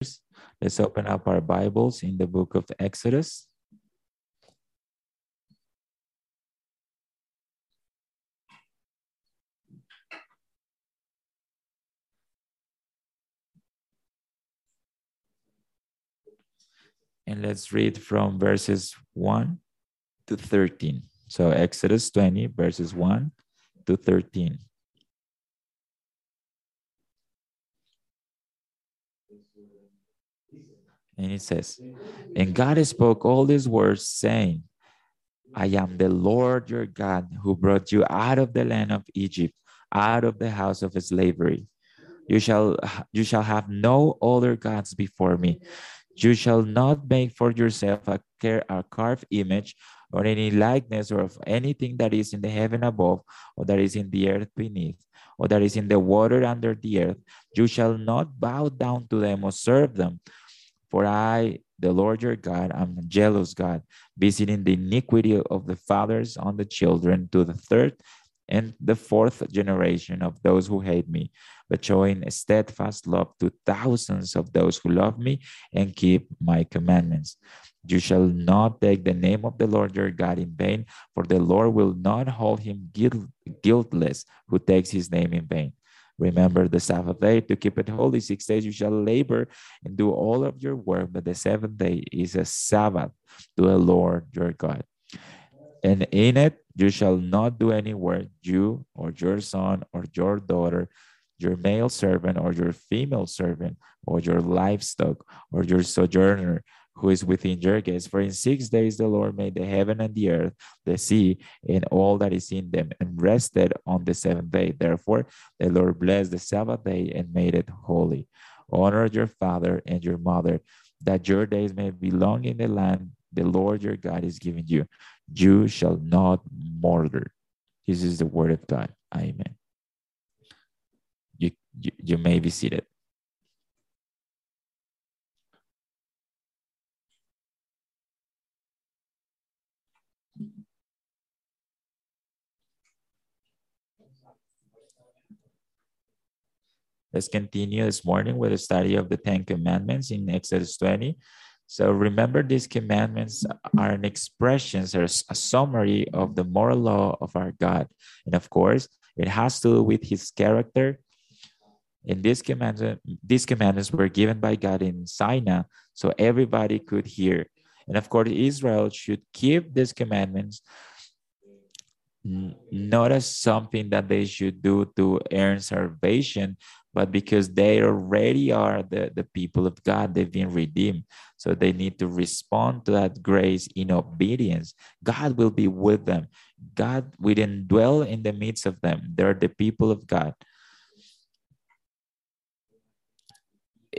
Let's open up our Bibles in the book of Exodus. And let's read from verses 1 to 13. So, Exodus 20, verses 1 to 13. And it says, And God spoke all these words, saying, I am the Lord your God who brought you out of the land of Egypt, out of the house of slavery. You shall you shall have no other gods before me. You shall not make for yourself a, a carved image or any likeness or of anything that is in the heaven above, or that is in the earth beneath, or that is in the water under the earth. You shall not bow down to them or serve them. For I, the Lord your God, am a jealous God, visiting the iniquity of the fathers on the children to the third and the fourth generation of those who hate me, but showing steadfast love to thousands of those who love me and keep my commandments. You shall not take the name of the Lord your God in vain, for the Lord will not hold him guilt, guiltless who takes his name in vain. Remember the Sabbath day to keep it holy. Six days you shall labor and do all of your work, but the seventh day is a Sabbath to the Lord your God. And in it you shall not do any work, you or your son or your daughter, your male servant or your female servant, or your livestock or your sojourner who is within your gates. For in six days the Lord made the heaven and the earth, the sea, and all that is in them, and rested on the seventh day. Therefore, the Lord blessed the Sabbath day and made it holy. Honor your father and your mother, that your days may be long in the land the Lord your God is giving you. You shall not murder. This is the word of God. Amen. You, you, you may be seated. Let's continue this morning with a study of the Ten Commandments in Exodus 20. So remember, these commandments are an expressions or a summary of the moral law of our God. And of course, it has to do with his character. And these commandments, these commandments were given by God in Sinai, so everybody could hear. And of course, Israel should keep these commandments not as something that they should do to earn salvation, but because they already are the, the people of God, they've been redeemed. So they need to respond to that grace in obedience. God will be with them. God will dwell in the midst of them. They're the people of God.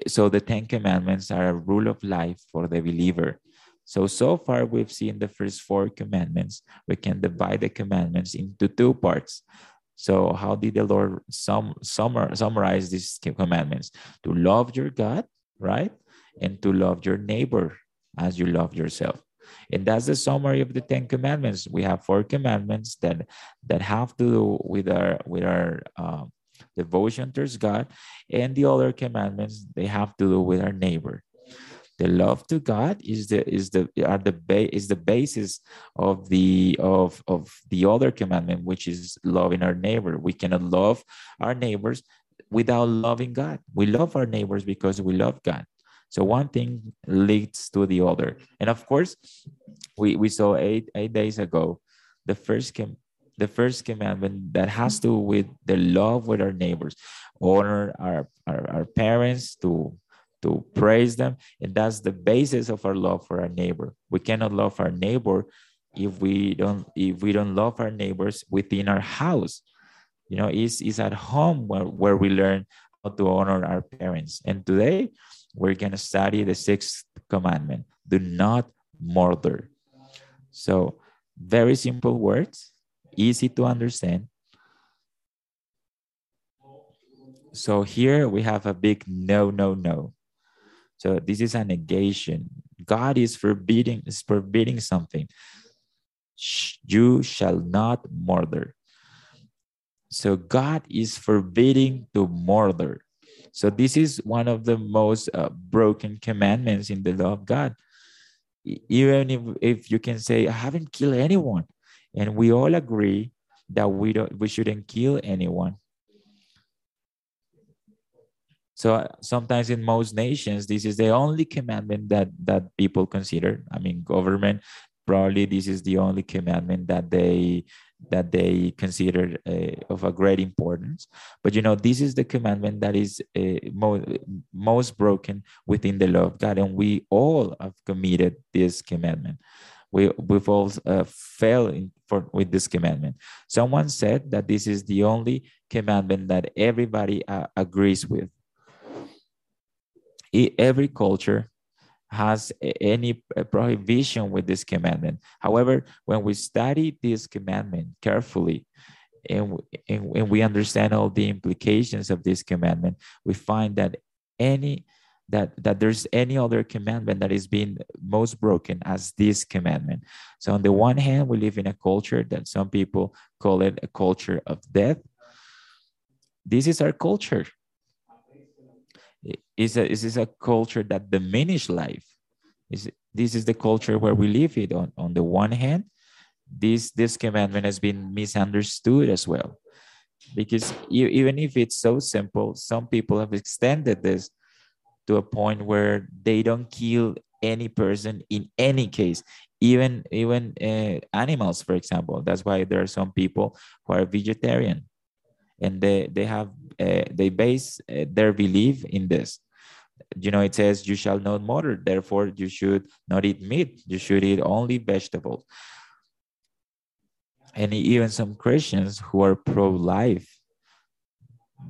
So the Ten Commandments are a rule of life for the believer. So, so far we've seen the first four commandments. We can divide the commandments into two parts. So, how did the Lord sum, summar, summarize these commandments? To love your God, right? And to love your neighbor as you love yourself. And that's the summary of the Ten Commandments. We have four commandments that that have to do with our with our um, devotion towards God, and the other commandments they have to do with our neighbor the love to god is the is the are the ba- is the basis of the of of the other commandment which is loving our neighbor. We cannot love our neighbors without loving god. We love our neighbors because we love god. So one thing leads to the other. And of course we we saw eight eight days ago the first com- the first commandment that has to do with the love with our neighbors honor our, our, our parents to to praise them. And that's the basis of our love for our neighbor. We cannot love our neighbor if we don't if we don't love our neighbors within our house. You know, it's, it's at home where, where we learn how to honor our parents. And today we're gonna study the sixth commandment. Do not murder. So very simple words, easy to understand. So here we have a big no, no, no. So this is a negation. God is forbidding is forbidding something. You shall not murder. So God is forbidding to murder. So this is one of the most uh, broken commandments in the law of God. Even if, if you can say, I haven't killed anyone, and we all agree that we don't we shouldn't kill anyone. So uh, sometimes in most nations, this is the only commandment that that people consider. I mean, government probably this is the only commandment that they that they consider uh, of a great importance. But you know, this is the commandment that is uh, mo- most broken within the law of God, and we all have committed this commandment. We we've all uh, fell in for with this commandment. Someone said that this is the only commandment that everybody uh, agrees with. Every culture has any prohibition with this commandment. However, when we study this commandment carefully and, and, and we understand all the implications of this commandment, we find that any that that there's any other commandment that is being most broken as this commandment. So on the one hand, we live in a culture that some people call it a culture of death. This is our culture is a is this a culture that diminish life? Is this is the culture where we live it on on the one hand. This this commandment has been misunderstood as well. Because e- even if it's so simple some people have extended this to a point where they don't kill any person in any case. Even even uh, animals for example. That's why there are some people who are vegetarian and they they have uh, they base uh, their belief in this. You know it says you shall not murder therefore you should not eat meat you should eat only vegetables. And even some christians who are pro-life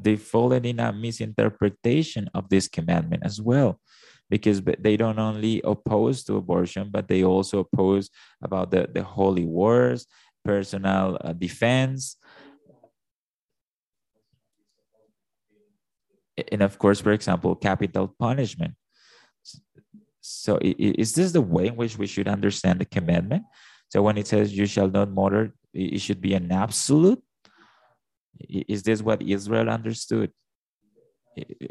they fallen in a misinterpretation of this commandment as well because they don't only oppose to abortion but they also oppose about the, the holy wars personal uh, defense and of course for example capital punishment. So is this the way in which we should understand the commandment? So when it says you shall not murder it should be an absolute? Is this what israel understood?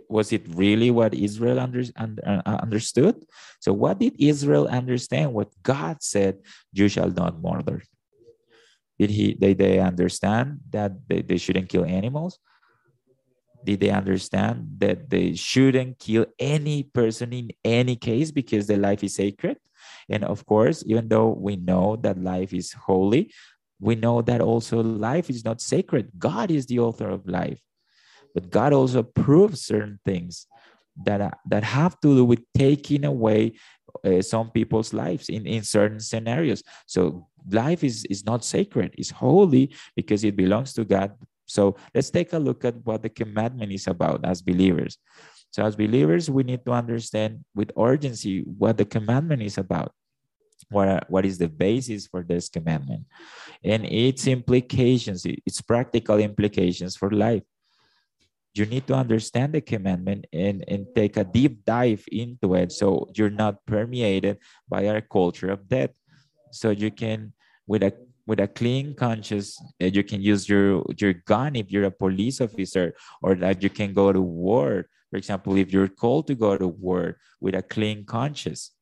Was it really what israel under, un- uh, understood? So what did israel understand? What god said you shall not murder. Did he did they understand that they, they shouldn't kill animals did they understand that they shouldn't kill any person in any case because their life is sacred? And of course even though we know that life is holy we know that also life is not sacred. God is the author of life. But god also proves certain things that that have to do with taking away uh, some people's lives in, in certain scenarios. So life is is not sacred. It's holy because it belongs to god so let's take a look at what the commandment is about as believers. So, as believers, we need to understand with urgency what the commandment is about. What, what is the basis for this commandment and its implications, its practical implications for life. You need to understand the commandment and, and take a deep dive into it so you're not permeated by our culture of death. So you can, with a with a clean conscience, you can use your your gun if you're a police officer, or that you can go to war. For example, if you're called to go to war with a clean conscience,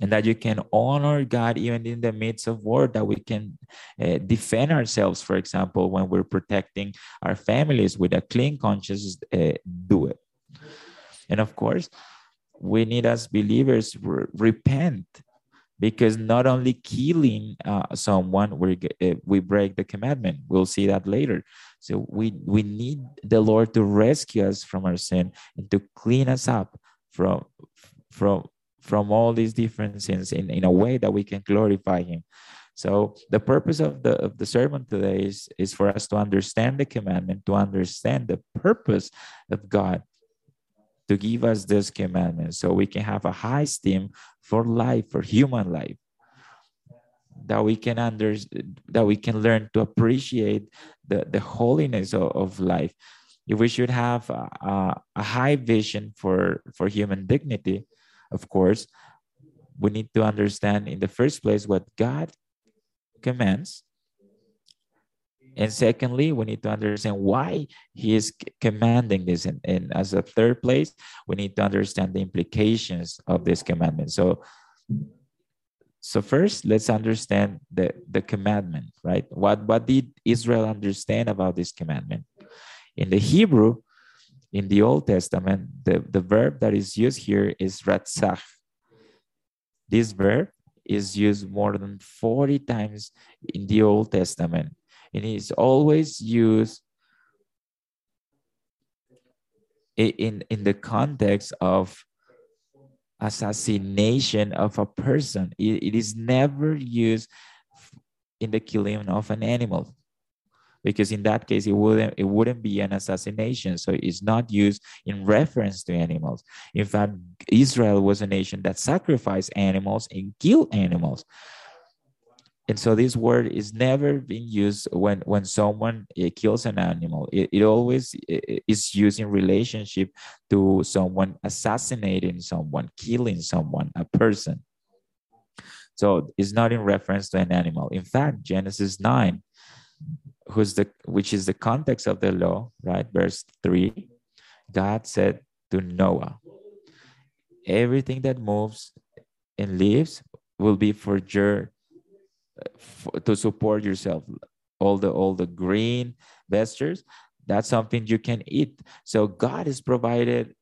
and that you can honor God even in the midst of war, that we can uh, defend ourselves. For example, when we're protecting our families with a clean conscience, uh, do it. And of course, we need as believers re- repent because not only killing uh, someone we uh, we break the commandment. We'll see that later. So we we need the lord to rescue us from our sin and to clean us up from from from all these different sins in, in a way that we can glorify him. So the purpose of the of the sermon today is is for us to understand the commandment to understand the purpose of god to give us this commandment so we can have a high esteem for life for human life. That we can under that we can learn to appreciate the, the holiness of, of life. If we should have a, a, a high vision for for human dignity of course we need to understand in the first place what god commands And secondly, we need to understand why he is commanding this. And, and as a third place, we need to understand the implications of this commandment. So, so first, let's understand the, the commandment, right? What, what did Israel understand about this commandment? In the Hebrew, in the Old Testament, the, the verb that is used here is ratzach. This verb is used more than 40 times in the Old Testament. And it's always used in, in the context of assassination of a person. it, it is never used in the killing of an animal because in that case it wouldn't it wouldn't be an assassination. So it's not used in reference to animals. In fact israel was a nation that sacrificed animals and killed animals and so this word is never being used when when someone eh, kills an animal it, it always is used in relationship to someone assassinating someone killing someone a person so it's not in reference to an animal in fact genesis 9 who's the which is the context of the law, right? Verse 3. God said to Noah, everything that moves and lives will be for your to support yourself. All the all the green vegetables, that's something you can eat. So God has provided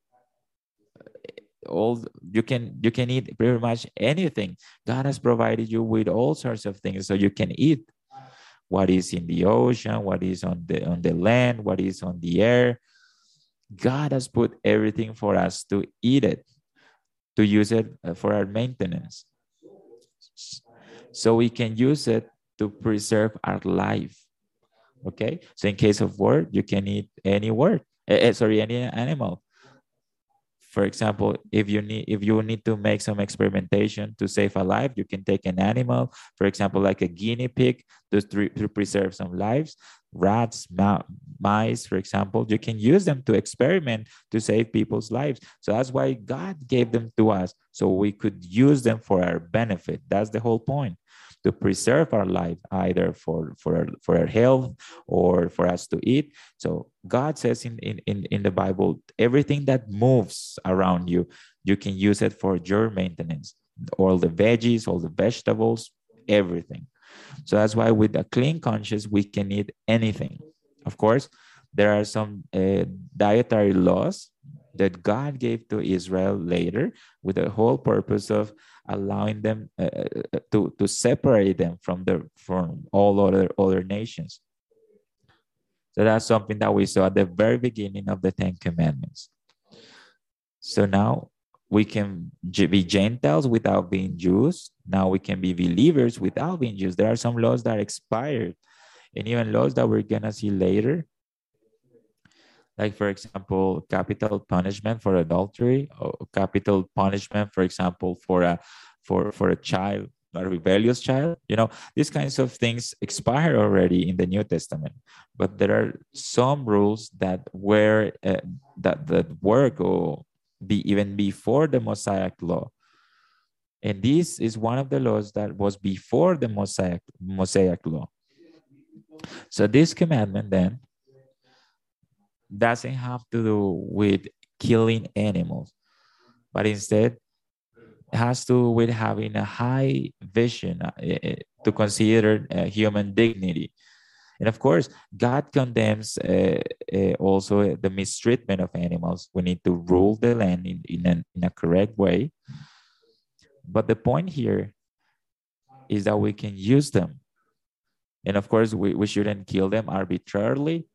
all you can you can eat pretty much anything. God has provided you with all sorts of things so you can eat what is in the ocean, what is on the on the land, what is on the air. God has put everything for us to eat it, to use it uh, for our maintenance. So we can use it to preserve our life. Okay. So in case of word, you can eat any word. Uh, sorry, any animal for example if you need if you need to make some experimentation to save a life you can take an animal for example like a guinea pig to, to preserve some lives rats mice for example you can use them to experiment to save people's lives so that's why god gave them to us so we could use them for our benefit that's the whole point to preserve our life, either for, for, for our health or for us to eat. So God says in, in, in, in the Bible, everything that moves around you, you can use it for your maintenance. All the veggies, all the vegetables, everything. So that's why with a clean conscience, we can eat anything. Of course, there are some uh, dietary laws that God gave to Israel later with the whole purpose of allowing them uh, uh, uh, to, to separate them from the from all other other nations. So that's something that we saw at the very beginning of the Ten Commandments. So now we can be Gentiles without being Jews. Now we can be believers without being Jews. There are some laws that expired, and even laws that we're gonna see later like for example capital punishment for adultery or capital punishment for example for a for for a child a rebellious child you know these kinds of things expire already in the new testament. But there are some rules that were uh, that that work or be even before the mosaic law. And this is one of the laws that was before the mosaic mosaic law. So this commandment then doesn't have to do with killing animals, but instead has to do with having a high vision uh, eh, eh, to consider uh, human dignity. And of course, God condemns uh, uh, also the mistreatment of animals. We need to rule the land in, in, an, in a correct way. But the point here is that we can use them. And of course, we, we shouldn't kill them arbitrarily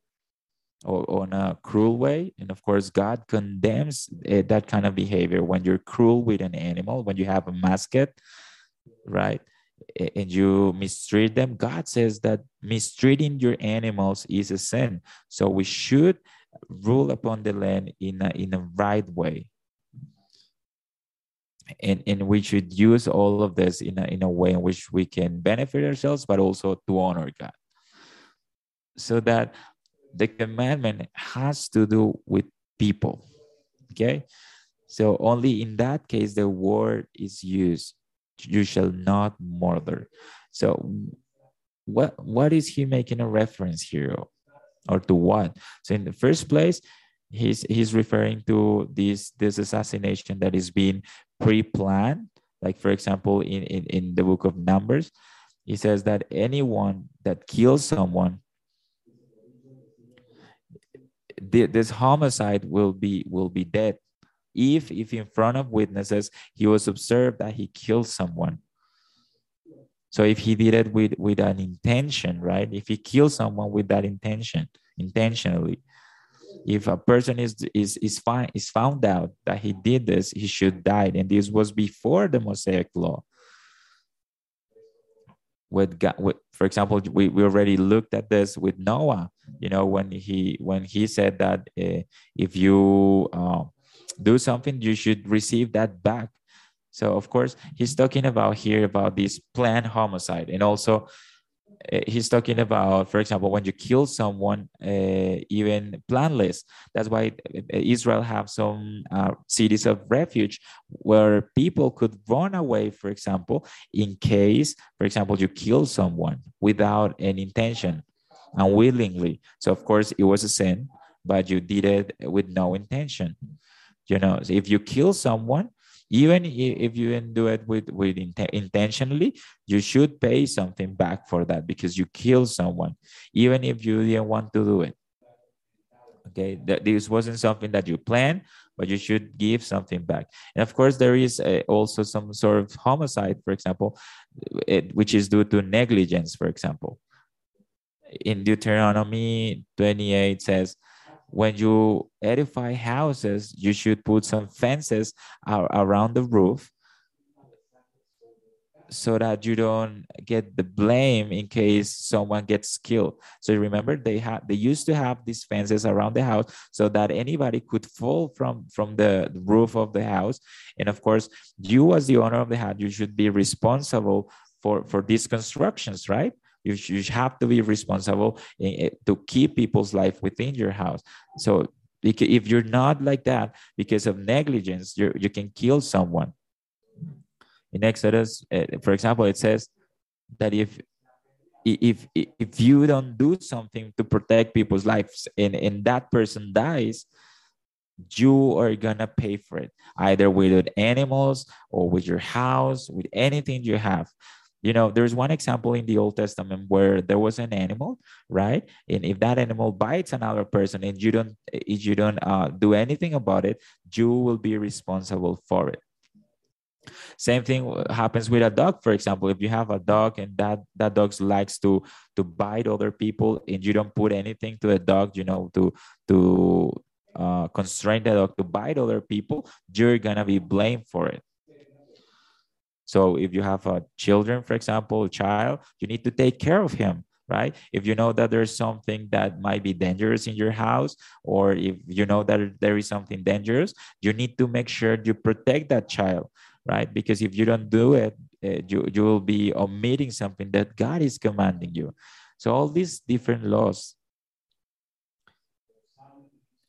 or on a cruel way. And of course, God condemns uh, that kind of behavior when you're cruel with an animal, when you have a mascot, right? And you mistreat them. God says that mistreating your animals is a sin. So we should rule upon the land in a, in a right way. And, and we should use all of this in a, in a way in which we can benefit ourselves, but also to honor God. So that the commandment has to do with people. Okay. So only in that case, the word is used. You shall not murder. So what what is he making a reference here or to what so in the first place he's he's referring to this this assassination that is being pre-planned like for example in, in in the book of numbers he says that anyone that kills someone this homicide will be will be dead if if in front of witnesses he was observed that he killed someone. So if he did it with with an intention right? If he killed someone with that intention intentionally if a person is is is fine is found out that he did this he should die. And this was before the mosaic law. With God, with, for example, we, we already looked at this with Noah, you know, when he, when he said that uh, if you uh, do something, you should receive that back. So of course, he's talking about here about this planned homicide and also uh, he's talking about, for example, when you kill someone, uh, even planless. That's why Israel have some uh, cities of refuge where people could run away, for example, in case, for example, you kill someone without an intention, unwillingly. So of course, it was a sin, but you did it with no intention. You know, so if you kill someone, even if you didn't do it with, with int- intentionally you should pay something back for that because you killed someone even if you didn't want to do it okay that this wasn't something that you planned but you should give something back and of course there is a, also some sort of homicide for example it, which is due to negligence for example in deuteronomy 28 says when you edify houses, you should put some fences around the roof so that you don't get the blame in case someone gets killed. So remember they had they used to have these fences around the house so that anybody could fall from from the roof of the house. And of course, you as the owner of the house, you should be responsible for for these constructions, right? You, you have to be responsible in, to keep people's life within your house. So if you're not like that because of negligence, you you can kill someone. In Exodus, eh, for example, it says that if if if you don't do something to protect people's lives and, and that person dies, you are gonna pay for it either with animals or with your house, with anything you have you know there's one example in the old testament where there was an animal right? And if that animal bites another person and you don't if you don't uh, do anything about it you will be responsible for it. Same thing happens with a dog for example. If you have a dog and that that dog likes to to bite other people and you don't put anything to the dog you know to to uh, constrain the dog to bite other people you're gonna be blamed for it so if you have a children, for example, a child, you need to take care of him, right? If you know that there's something that might be dangerous in your house, or if you know that there is something dangerous, you need to make sure you protect that child, right? Because if you don't do it, uh, you, you will be omitting something that God is commanding you. So all these different laws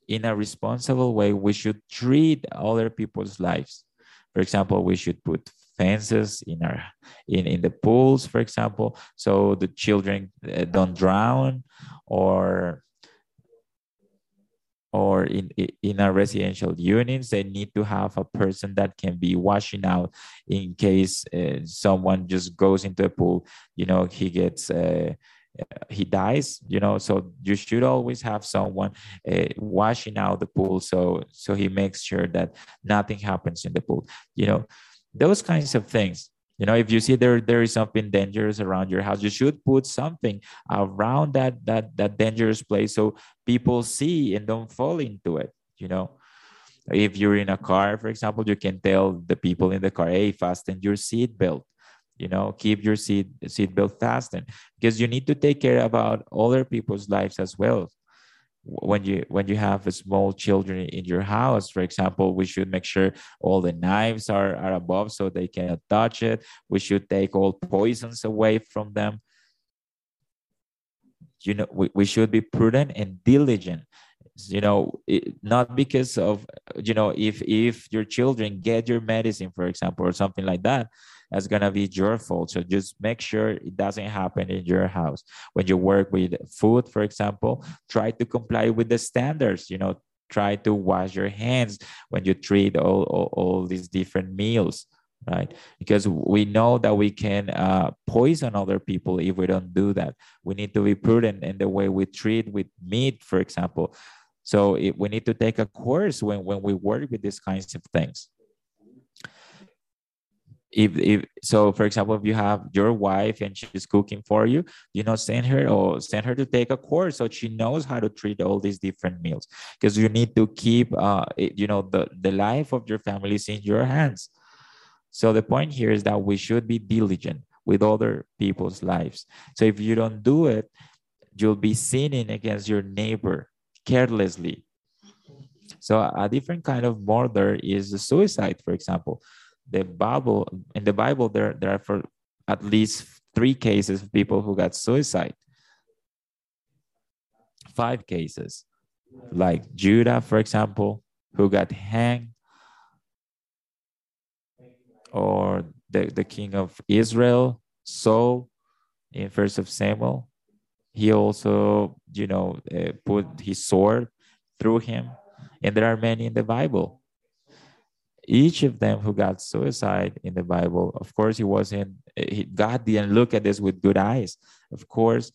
in a responsible way, we should treat other people's lives. For example, we should put fences in our in in the pools for example so the children uh, don't drown or or in in our residential units they need to have a person that can be washing out in case uh, someone just goes into a pool you know he gets uh, he dies you know so you should always have someone uh, washing out the pool so so he makes sure that nothing happens in the pool you know those kinds of things. You know if you see there there is something dangerous around your house you should put something around that that that dangerous place so people see and don't fall into it you know. If you're in a car for example you can tell the people in the car hey fasten your seat belt you know keep your seat seat belt fastened because you need to take care about other people's lives as well when you when you have small children in your house for example we should make sure all the knives are, are above so they cannot touch it. We should take all poisons away from them. You know we, we should be prudent and diligent. You know it, not because of you know if if your children get your medicine for example or something like that that's gonna be your fault. So just make sure it doesn't happen in your house. When you work with food, for example, try to comply with the standards. You know, try to wash your hands when you treat all, all, all these different meals right because we know that we can uh, poison other people if we don't do that we need to be prudent in the way we treat with meat for example so it, we need to take a course when, when we work with these kinds of things if, if so for example if you have your wife and she's cooking for you you know send her or send her to take a course so she knows how to treat all these different meals. Because you need to keep uh you know the the life of your family is in your hands. So the point here is that we should be diligent with other people's lives. So if you don't do it you'll be sinning against your neighbor carelessly. So a different kind of murder is suicide for example the Bible in the Bible there there are for at least three cases of people who got suicide. Five cases, like Judah, for example, who got hanged, or the, the king of Israel, Saul, in First of Samuel. He also, you know, uh, put his sword through him, and there are many in the Bible each of them who got suicide in the Bible, of course, he wasn't, he, God didn't look at this with good eyes. Of course,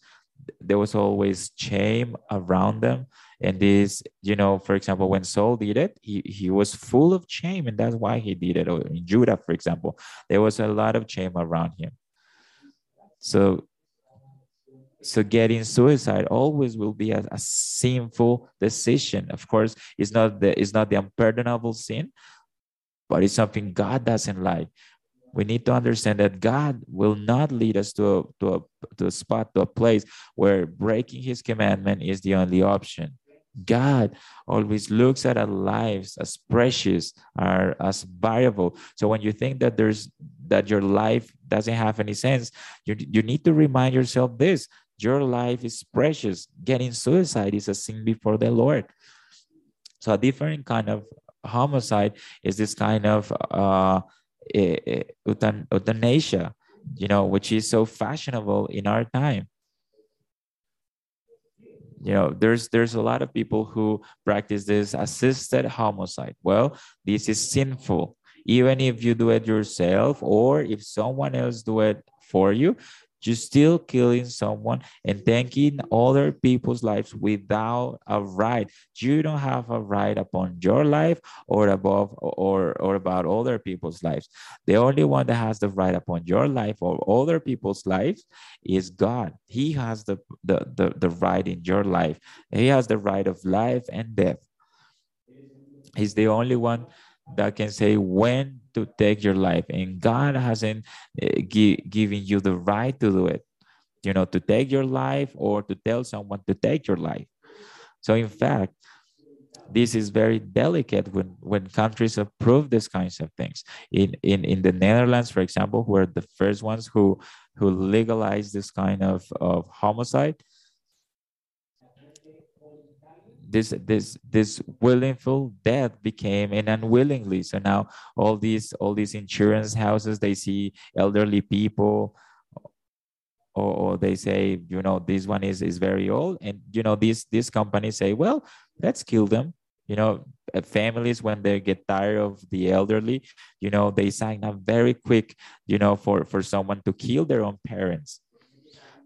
there was always shame around them. And this, you know, for example, when Saul did it, he, he was full of shame, and that's why he did it. Or in Judah, for example, there was a lot of shame around him. So, so getting suicide always will be a, a sinful decision. Of course, it's not the it's not the unpardonable sin, but it's something God doesn't like. We need to understand that God will not lead us to a, to a, to a spot, to a place where breaking his commandment is the only option. God always looks at our lives as precious, are as valuable. So when you think that there's that your life doesn't have any sense, you, you need to remind yourself this: your life is precious. Getting suicide is a sin before the Lord. So a different kind of homicide is this kind of uh, euthanasia, you know, which is so fashionable in our time. You know, there's there's a lot of people who practice this assisted homicide. Well, this is sinful. Even if you do it yourself or if someone else do it for you, you're still killing someone and taking other people's lives without a right. You don't have a right upon your life or above or, or about other people's lives. The only one that has the right upon your life or other people's lives is God. He has the, the, the, the right in your life. He has the right of life and death. He's the only one that can say when to take your life and god hasn't uh, gi- given you the right to do it you know to take your life or to tell someone to take your life so in fact this is very delicate when, when countries approve these kinds of things. In, in, in the Netherlands, for example, who are the first ones who, who legalized this kind of, of homicide, this this this willful death became an unwillingly. So now all these all these insurance houses they see elderly people or, or they say you know this one is is very old. And you know these these companies say well let's kill them. You know uh, families when they get tired of the elderly you know they sign up very quick you know for for someone to kill their own parents.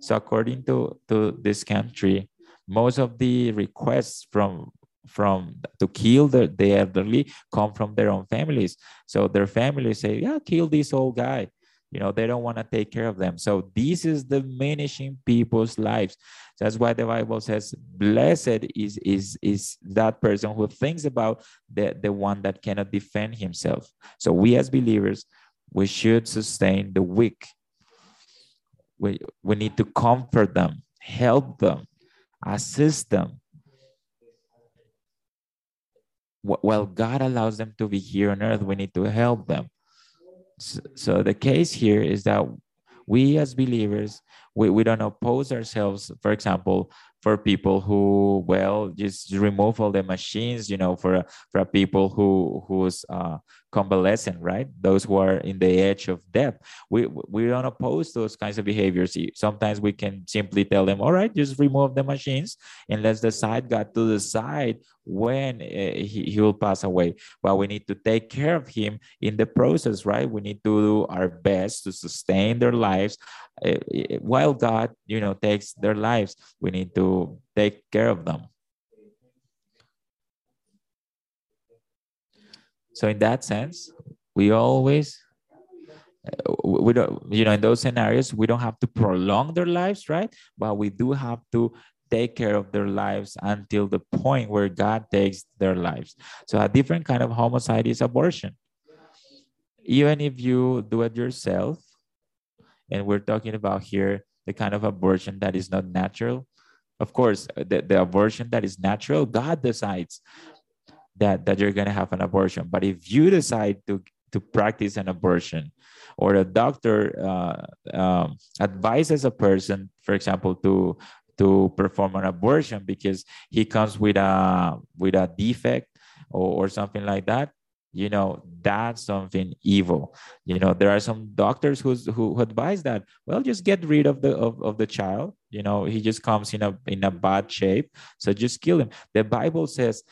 So according to to this country most of the requests from from to kill the, the elderly come from their own families. So their families say yeah kill this old guy. You know they don't want to take care of them. So this is diminishing people's lives. That's why the bible says blessed is is is that person who thinks about the the one that cannot defend himself. So we as believers we should sustain the weak. We we need to comfort them help them assist them while God allows them to be here on earth, we need to help them. So, so, the case here is that we as believers, we, we don't oppose ourselves, for example, for people who, well, just remove all the machines, you know, for, for people who whose uh, convalescent, right? Those who are in the edge of death. We we don't oppose those kinds of behaviors. Sometimes we can simply tell them, all right, just remove the machines and let's decide God to decide when uh, he, he will pass away. But we need to take care of him in the process, right? We need to do our best to sustain their lives uh, while God, you know, takes their lives. We need to take care of them. So in that sense, we always we don't you know in those scenarios we don't have to prolong their lives right? But we do have to take care of their lives until the point where god takes their lives. So a different kind of homicide is abortion. Even if you do it yourself and we're talking about here the kind of abortion that is not natural of course the, the abortion that is natural god decides that that you're going to have an abortion. But if you decide to to practice an abortion or a doctor uh, um, advises a person for example to to perform an abortion because he comes with a with a defect or, or something like that you know that's something evil you know there are some doctors who's who, advise that well just get rid of the of, of the child you know he just comes in a in a bad shape so just kill him the bible says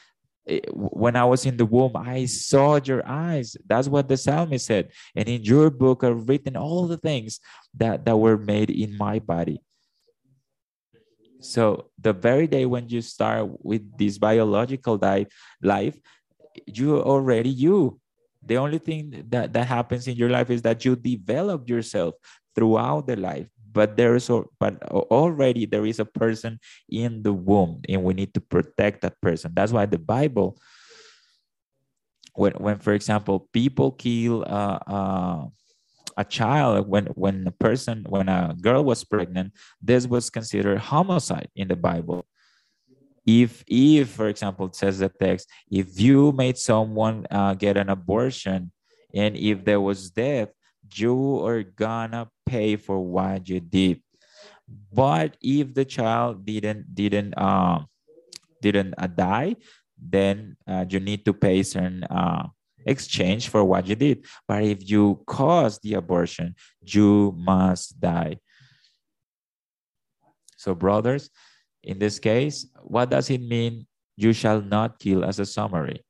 eh, when I was in the womb, I saw your eyes. That's what the psalmist said. And in your book are written all the things that, that were made in my body. So the very day when you start with this biological life, you already you. The only thing that, that happens in your life is that you develop yourself throughout the life. But there is a, but already there is a person in the womb and we need to protect that person. That's why the bible when when for example people kill uh, uh, a child when when a person when a girl was pregnant this was considered homicide in the bible if if for example it says the text if you made someone uh, get an abortion and if there was death you are gonna pay for what you did. But if the child didn't didn't um didn't uh, die, then uh, you need to pay certain uh, exchange for what you did. But if you caused the abortion, you must die. So, brothers, in this case, what does it mean? You shall not kill as a summary.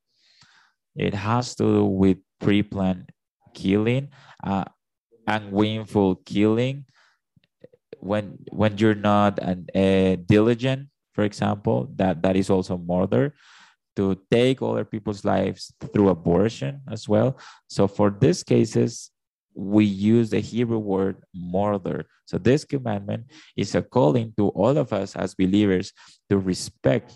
It has to do with pre-planned killing, uh, unwillful killing, when when you're not an, diligent, for example, that that is also murder. To take other people's lives through abortion as well. So for these cases, we use the Hebrew word murder. So this commandment is a calling to all of us as believers to respect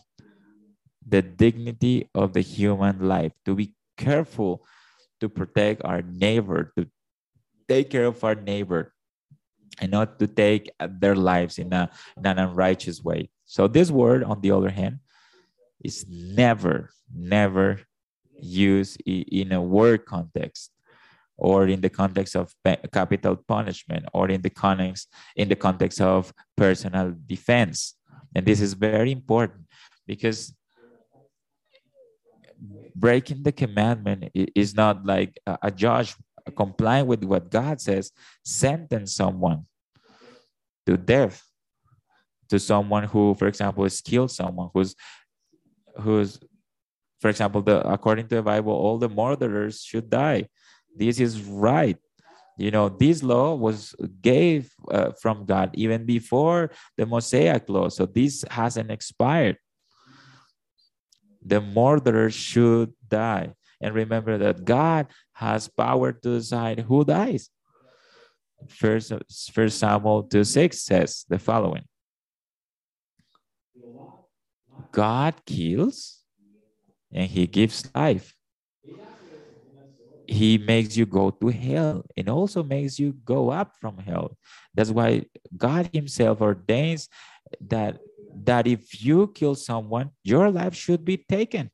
the dignity of the human life, to be careful to protect our neighbor, to take care of our neighbor, and not to take their lives in, a, in an unrighteous way. So this word, on the other hand, is never, never used in a word context or in the context of capital punishment or in the context in the context of personal defense and this is very important because breaking the commandment is not like a judge complying with what God says, sentence someone to death, to someone who, for example, has killed someone who's who's for example, the according to the Bible, all the murderers should die. This is right. You know, this law was gave uh, from God even before the Mosaic law. So this hasn't expired the murderer should die. And remember that God has power to decide who dies. First, First Samuel 2 6 says the following God kills and he gives life. He makes you go to hell and also makes you go up from hell. That's why God Himself ordains that that if you kill someone, your life should be taken.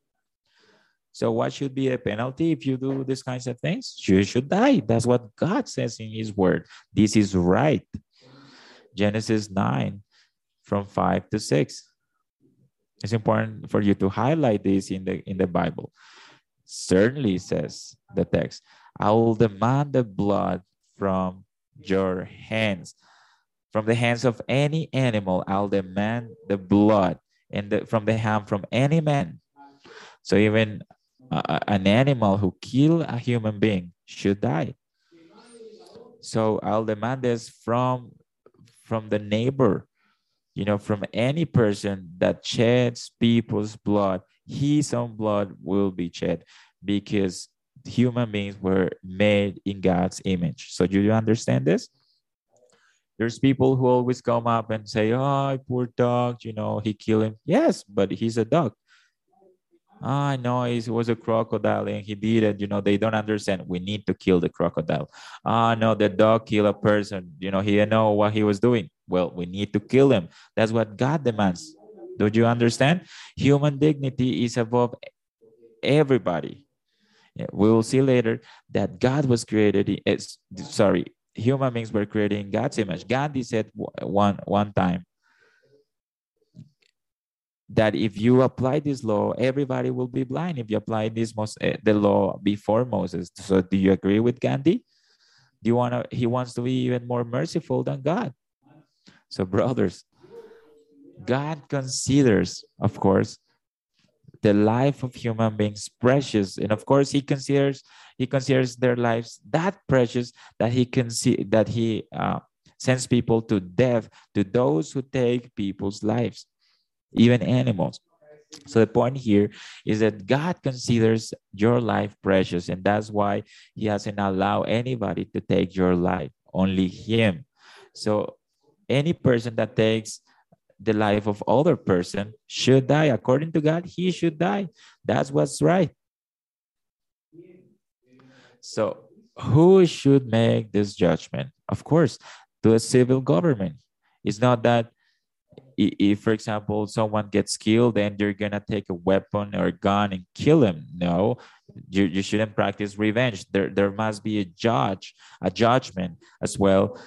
So, what should be a penalty if you do these kinds of things? You should die. That's what God says in His Word. This is right. Genesis 9, from 5 to 6. It's important for you to highlight this in the in the Bible. Certainly, says the text, I will demand the blood from your hands. From the hands of any animal, I'll demand the blood and the, from the hand from any man. So even uh, an animal who kill a human being should die. So I'll demand this from from the neighbor, you know, from any person that sheds people's blood, his own blood will be shed because human beings were made in God's image. So do you understand this? There's people who always come up and say, "Oh, poor dog, you know, he killed him." Yes, but he's a dog. I know it was a crocodile and he did it. You know, they don't understand. We need to kill the crocodile. Ah, no, the dog killed a person. You know, he didn't know what he was doing. Well, we need to kill him. That's what God demands. Do you understand? Human dignity is above everybody. We will see later that God was created. It's, sorry, human beings were created in God's image. Gandhi said one one time that if you apply this law, everybody will be blind. If you apply this most uh, the law before Moses, so do you agree with Gandhi? Do you want to? He wants to be even more merciful than God. So, brothers, God considers, of course, the life of human beings precious. And of course he considers he considers their lives that precious that he can see that he uh, sends people to death to those who take people's lives even animals. So the point here is that god considers your life precious and that's why he doesn't allow anybody to take your life only him. So any person that takes the life of other person should die. According to god he should die. That's what's right. So who should make this judgment? Of course to a civil government. It's not that if for example someone gets killed then you're gonna take a weapon or a gun and kill him. No you, you shouldn't practice revenge. There, there must be a judge a judgment as well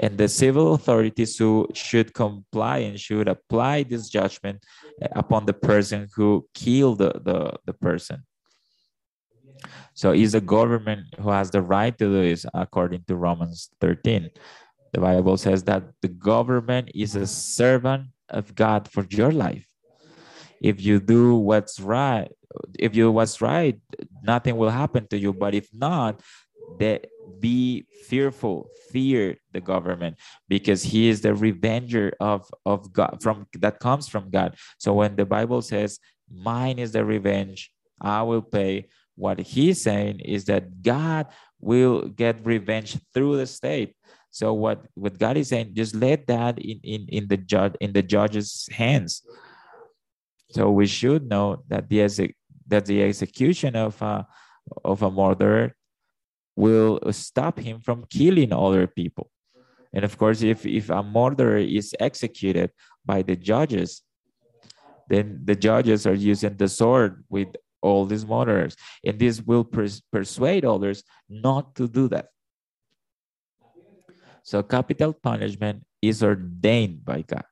and the civil authorities who should comply and should apply this judgment upon the person who killed the, the, the person. So is the government who has the right to do this according to Romans 13. The Bible says that the government is a servant of God for your life. If you do what's right, if you what's right, nothing will happen to you. But if not, that be fearful. Fear the government because he is the revenger of of god from that comes from god. So when the bible says mine is the revenge i will pay what he's saying is that god will get revenge through the state. So what what god is saying just let that in in, in the judge in the judge's hands. So we should know that the that the execution of a of a murderer will stop him from killing other people. And of course, if, if a murderer is executed by the judges, then the judges are using the sword with all these murderers. And this will pers persuade others not to do that. So capital punishment is ordained by God.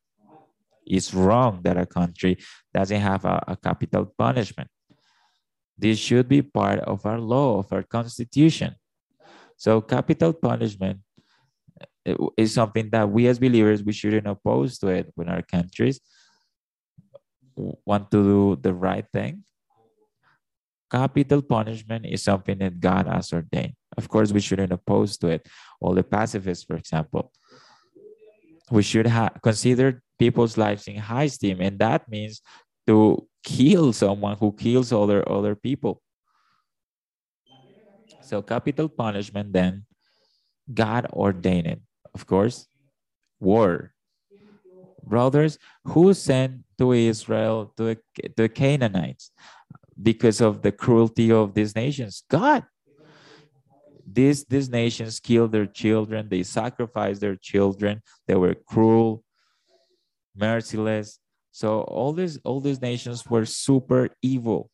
It's wrong that a country doesn't have a, a capital punishment. This should be part of our law, of our constitution. So capital punishment uh, is something that we as believers we shouldn't oppose to it when our countries want to do the right thing. Capital punishment is something that God has ordained. Of course, we shouldn't oppose to it. All the pacifists, for example, we should have consider people's lives in high esteem, and that means to kill someone who kills other other people. So capital punishment then, God ordained it. Of course, war. Brothers, who sent to Israel to the Canaanites because of the cruelty of these nations? God. These, these nations killed their children, they sacrificed their children, they were cruel, merciless. So all these all these nations were super evil.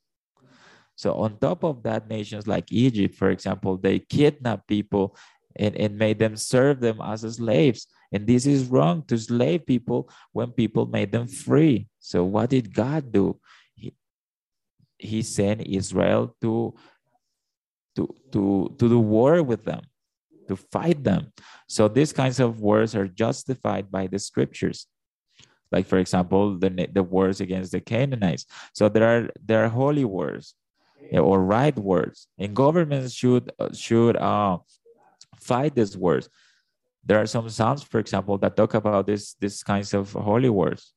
So on top of that, nations like Egypt, for example, they kidnap people and, and made them serve them as slaves. And this is wrong to slave people when people made them free. So what did God do? He, he sent Israel to to to to do war with them, to fight them. So these kinds of wars are justified by the scriptures. Like for example, the the wars against the Canaanites. So there are there are holy wars or right words. and governments should should uh, fight these words. There are some psalms, for example, that talk about this these kinds of holy words.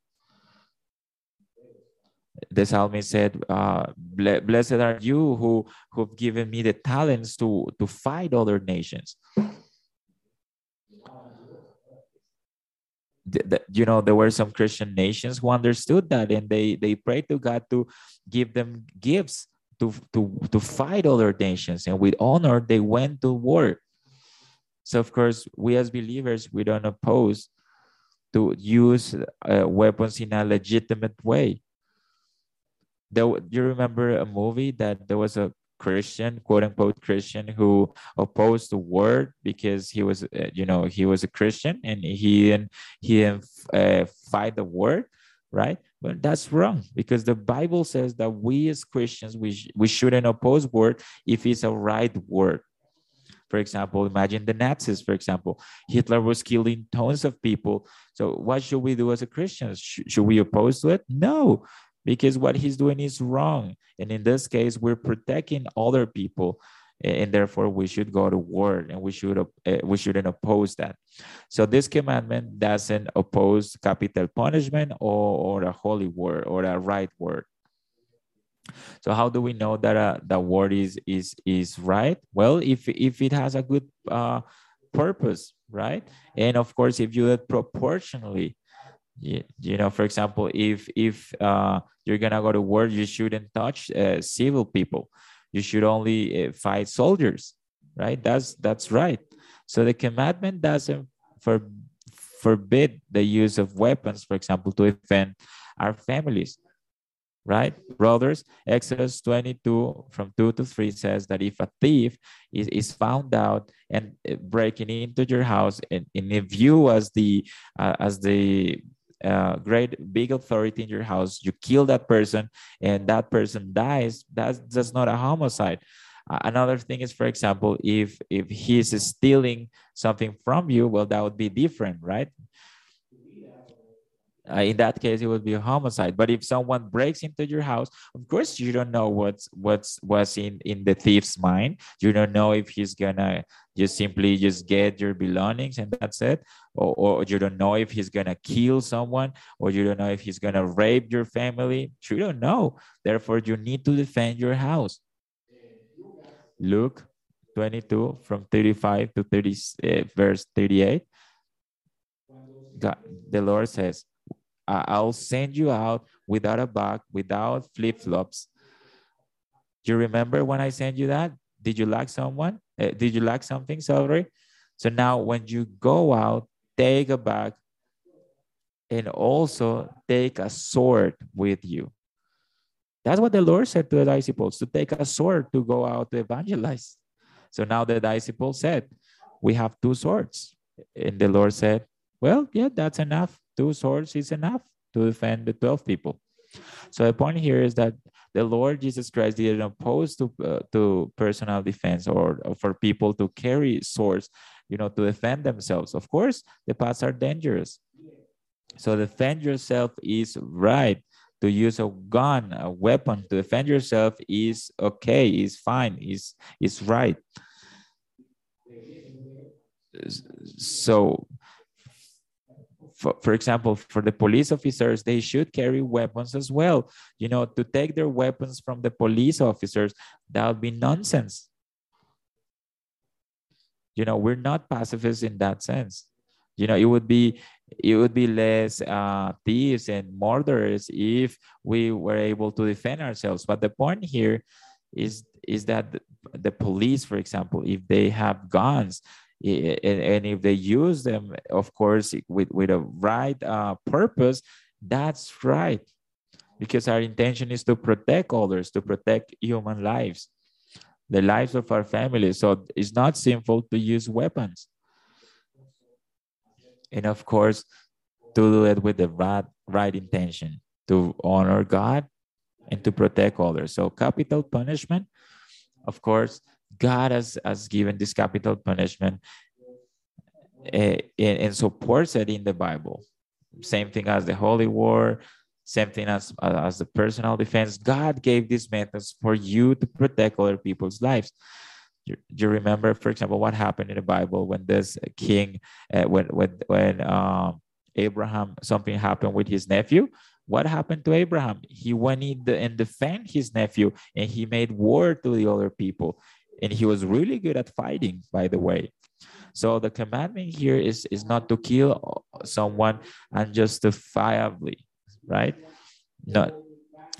the psalmist said, uh, "Blessed are you who who've given me the talents to to fight other nations." You know, there were some Christian nations who understood that, and they they prayed to God to give them gifts to to to fight other nations, and with honor they went to war. So of course, we as believers we don't oppose to use uh, weapons in a legitimate way there, you remember a movie that there was a Christian, quote unquote Christian, who opposed the word because he was, uh, you know, he was a Christian and he and he uh, fight the word, right? But that's wrong because the Bible says that we as Christians we sh- we shouldn't oppose word if it's a right word. For example, imagine the Nazis. For example, Hitler was killing tons of people. So what should we do as a Christians? Sh- should we oppose to it? No, because what he's doing is wrong. And in this case, we're protecting other people and therefore we should go to war and we should uh, we shouldn't oppose that. So this commandment doesn't oppose capital punishment or, or a holy word or a right word so how do we know that uh, the word is is is right? Well if if it has a good uh, purpose right? And of course if you do it proportionally you, you know for example if if uh, you're gonna go to war you shouldn't touch uh, civil people you should only uh, fight soldiers right? That's that's right. So the commandment doesn't for, forbid the use of weapons for example to defend our families right? Brothers exodus 22 from 2 to 3 says that if a thief is, is found out and uh, breaking into your house and, and if you as the uh, as the uh, great big authority in your house, you kill that person, and that person dies, that's that's not a homicide. Another thing is, for example, if if he's stealing something from you, well, that would be different, right? uh, in that case it would be a homicide but if someone breaks into your house of course you don't know what's what's what's in in the thief's mind you don't know if he's gonna just simply just get your belongings and that's it or, or you don't know if he's gonna kill someone or you don't know if he's gonna rape your family you don't know therefore you need to defend your house luke 22 from 35 to 30 uh, verse 38 God, the lord says I'll send you out without a bag, without flip flops. Do you remember when I sent you that? Did you lack someone? Uh, did you lack something, Sorry. So now when you go out, take a bag and also take a sword with you. That's what the Lord said to the disciples to take a sword to go out to evangelize. So now the disciples said, We have two swords. And the Lord said, Well, yeah, that's enough two swords is enough to defend the 12 people. So the point here is that the Lord Jesus Christ didn't oppose to, uh, to personal defense or, or, for people to carry swords, you know, to defend themselves. Of course, the paths are dangerous. So defend yourself is right. To use a gun, a weapon to defend yourself is okay, is fine, is is right. So for, for example, for the police officers, they should carry weapons as well. You know, to take their weapons from the police officers, that would be nonsense. You know, we're not pacifists in that sense. You know, it would be it would be less uh, thieves and murderers if we were able to defend ourselves. But the point here is is that the, police, for example, if they have guns, and if they use them of course with with a right uh, purpose that's right because our intention is to protect others to protect human lives the lives of our family so it's not sinful to use weapons and of course to do it with the right right intention to honor god and to protect others. So capital punishment, of course, God has, has given this capital punishment uh, and supports it in the Bible. Same thing as the holy war, same thing as, as the personal defense. God gave these methods for you to protect other people's lives. Do you remember, for example, what happened in the Bible when this king, uh, when when when um, Abraham, something happened with his nephew? What happened to Abraham? He went in the, and defend his nephew, and he made war to the other people, and he was really good at fighting, by the way. So the commandment here is is not to kill someone unjustifiably, right? Not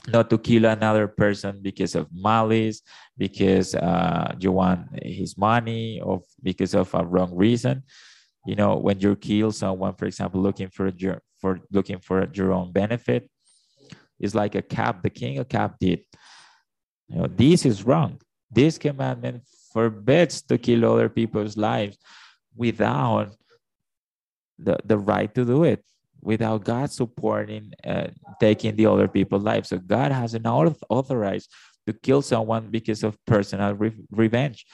not to kill another person because of malice, because uh, you want his money, or because of a wrong reason. You know, when you kill someone, for example, looking for your for looking for your own benefit, is like Ahab. The king Ahab did. You know, this is wrong. This commandment forbids to kill other people's lives without the, the right to do it without God supporting uh, taking the other people's lives. So God hasn't authorized to kill someone because of personal re revenge.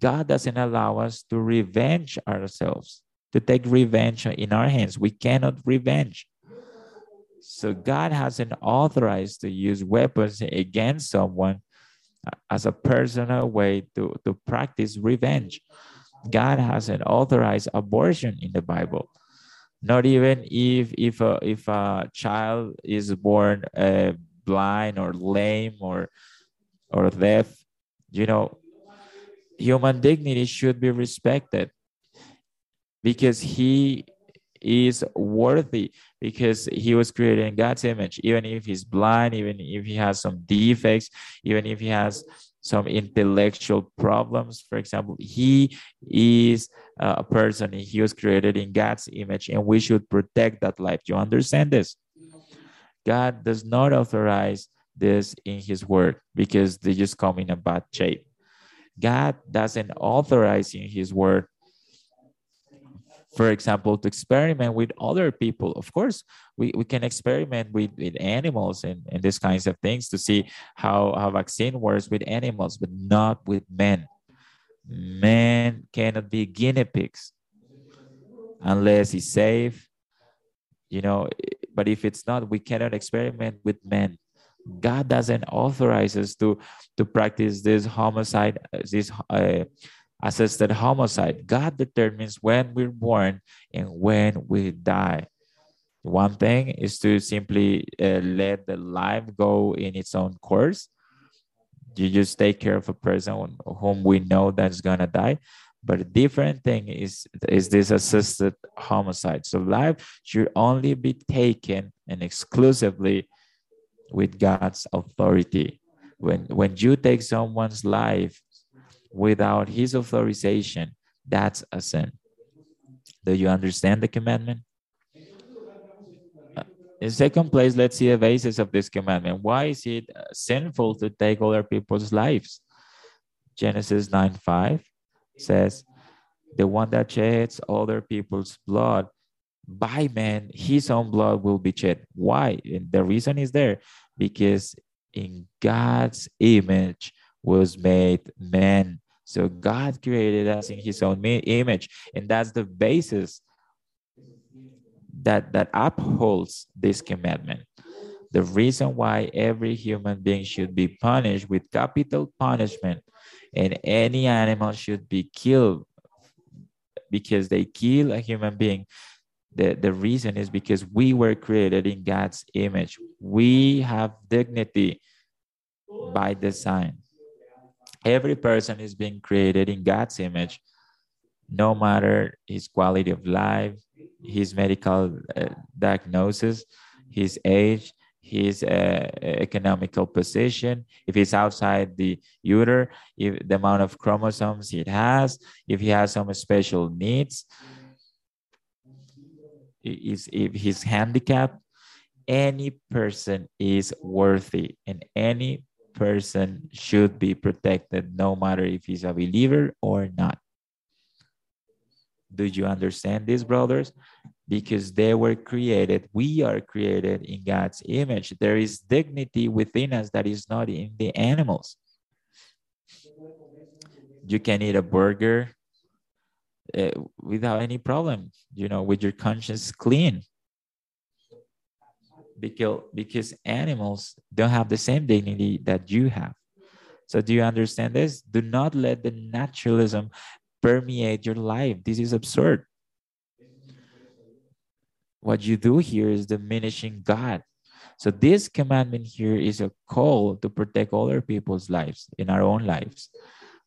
God doesn't allow us to revenge ourselves, to take revenge in our hands. We cannot revenge. So God hasn't authorized to use weapons against someone as a personal way to, to practice revenge. God hasn't authorized abortion in the Bible not even if if a if a child is born uh, blind or lame or or deaf you know human dignity should be respected because he is worthy because he was created in God's image. Even if he's blind even if he has some defects even if he has some intellectual problems. For example, he is uh, a person, and he was created in God's image, and we should protect that life. You understand this? God does not authorize this in his word because they just come in a bad shape. God doesn't authorize in his word for example, to experiment with other people. Of course, we, we can experiment with, with animals and, and these kinds of things to see how, how vaccine works with animals, but not with men. Men cannot be guinea pigs unless it's safe, you know, but if it's not, we cannot experiment with men. God doesn't authorize us to, to practice this homicide, this uh, assisted homicide. God determines when we're born and when we die. One thing is to simply uh, let the life go in its own course. You just take care of a person whom we know that's gonna die. But a different thing is is this assisted homicide. So life should only be taken and exclusively with God's authority. When when you take someone's life without his authorization, that's a sin. Do you understand the commandment? Uh, in second place, let's see the basis of this commandment. Why is it uh, sinful to take other people's lives? Genesis 9 5 says, The one that sheds other people's blood, by man, his own blood will be shed. Why? And the reason is there because in God's image was made man. So God created us in his own image. And that's the basis that, that upholds this commandment. The reason why every human being should be punished with capital punishment and any animal should be killed because they kill a human being. The, the reason is because we were created in God's image. We have dignity by design. Every person is being created in God's image, no matter his quality of life, his medical uh, diagnosis, his age, his uh, economical position, if he's outside the uter, if the amount of chromosomes he has, if he has some special needs, is if he's handicapped, any person is worthy and any person should be protected no matter if he's a believer or not. Do you understand this, brothers? because they were created, we are created in God's image. There is dignity within us that is not in the animals. You can eat a burger uh, without any problem, you know, with your conscience clean. Because, because animals don't have the same dignity that you have. So do you understand this? Do not let the naturalism permeate your life. This is absurd. What you do here is diminishing God. So this commandment here is a call to protect other people's lives in our own lives.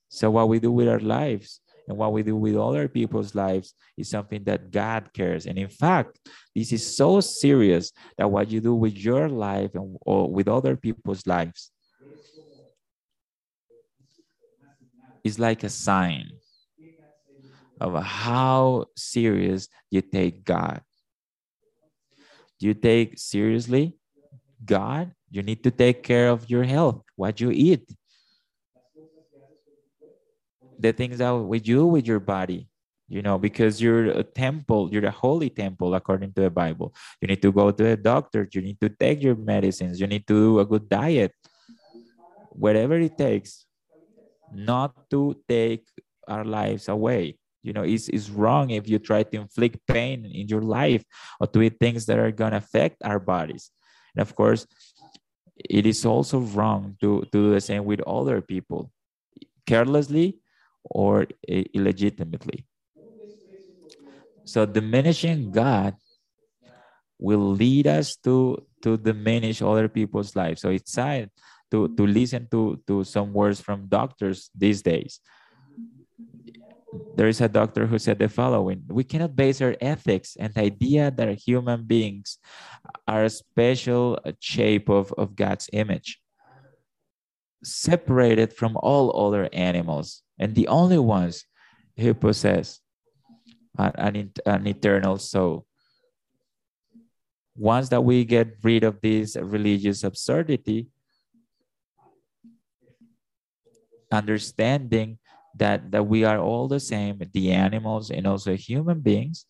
So what we do with our lives and what we do with other people's lives is something that God cares. And in fact, this is so serious that what you do with your life and or with other people's lives is like a sign of how serious you take God. Do you take seriously God? You need to take care of your health, what you eat, the things that we do with your body, you know, because you're a temple, you're a holy temple according to the Bible. You need to go to a doctor, you need to take your medicines, you need to do a good diet, whatever it takes, not to take our lives away. You know, it's, it's wrong if you try to inflict pain in your life or to eat things that are going to affect our bodies. And of course, it is also wrong to, to do the same with other people carelessly or illegitimately. So diminishing God will lead us to to diminish other people's lives. So it's sad to to listen to to some words from doctors these days. There is a doctor who said the following: We cannot base our ethics and idea that human beings are a special shape of, of God's image, separated from all other animals and the only ones who possess an, an eternal soul. Once that we get rid of this religious absurdity, understanding that, that we are all the same, the animals and also human beings,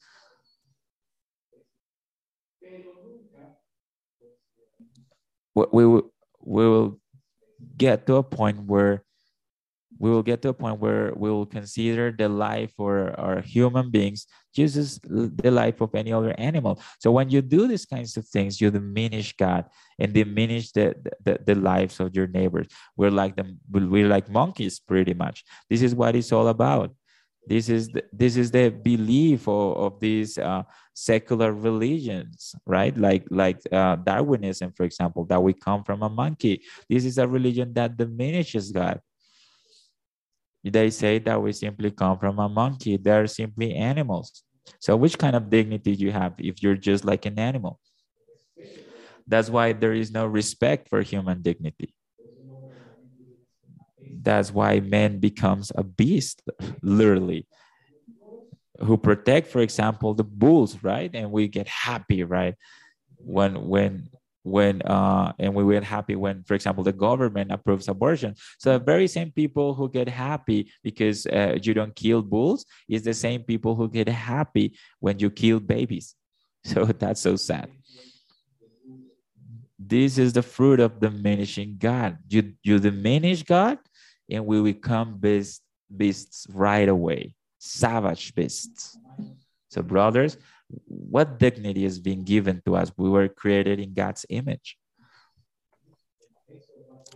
we will, we will get to a point where we will get to a point where we will consider the life for our human beings just as the life of any other animal. So when you do these kinds of things, you diminish God and diminish the, the, the lives of your neighbors. We're like them, we're like monkeys pretty much. This is what it's all about. This is the, this is the belief of, of these uh, secular religions, right? Like like uh, Darwinism, for example, that we come from a monkey. This is a religion that diminishes God they say that we simply come from a monkey. They're simply animals. So which kind of dignity do you have if you're just like an animal? That's why there is no respect for human dignity. That's why man becomes a beast, literally, who protect, for example, the bulls, right? And we get happy, right? When when when uh, and we were happy when, for example, the government approves abortion. So the very same people who get happy because uh, you don't kill bulls is the same people who get happy when you kill babies. So that's so sad. This is the fruit of diminishing God. You you diminish God, and we become beasts, beasts right away, savage beasts. So, brothers, what dignity is being given to us? We were created in God's image.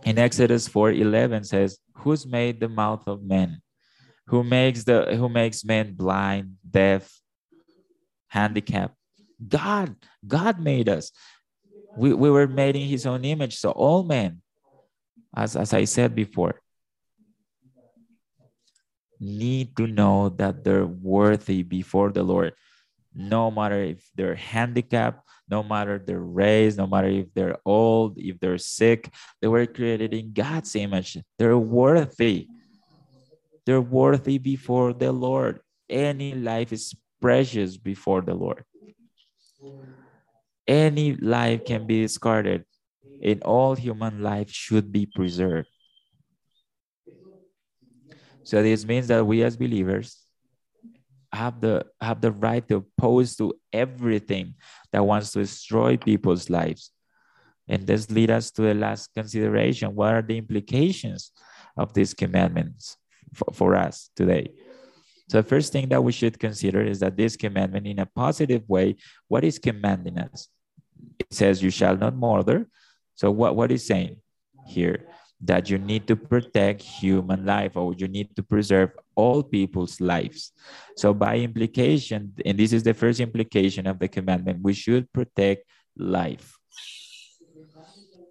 In Exodus 4 11 says, Who's made the mouth of men? Who makes the who makes men blind, deaf, handicapped? God, God made us. We, we were made in his own image. So all men, as, as I said before, need to know that they're worthy before the Lord no matter if they're handicapped, no matter their race, no matter if they're old, if they're sick, they were created in God's image. They're worthy. They're worthy before the Lord. Any life is precious before the Lord. Any life can be discarded, and all human life should be preserved. So this means that we as believers have the have the right to oppose to everything that wants to destroy people's lives. And this leads us to the last consideration. What are the implications of these commandments for, for us today? So the first thing that we should consider is that this commandment in a positive way, what is commanding us? It says you shall not murder. So what, what is saying here? That you need to protect human life or you need to preserve all people's lives. So by implication, and this is the first implication of the commandment, we should protect life.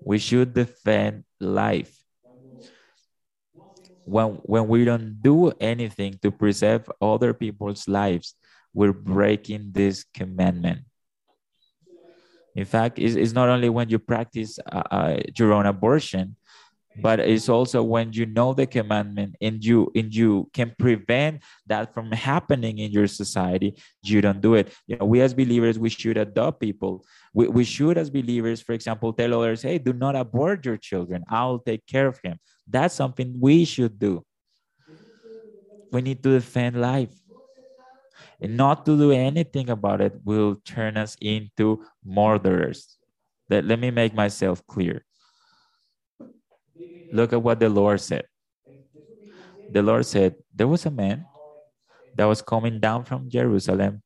We should defend life when when we don't do anything to preserve other people's lives we're breaking this commandment in fact it's, it's not only when you practice uh, uh, your own abortion but it's also when you know the commandment and you and you can prevent that from happening in your society you don't do it. You know we as believers we should adopt people. We, we should as believers for example tell others hey do not abort your children. I'll take care of him. That's something we should do. We need to defend life. And not to do anything about it will turn us into murderers. Let, let me make myself clear Look at what the Lord said. The Lord said, There was a man that was coming down from Jerusalem.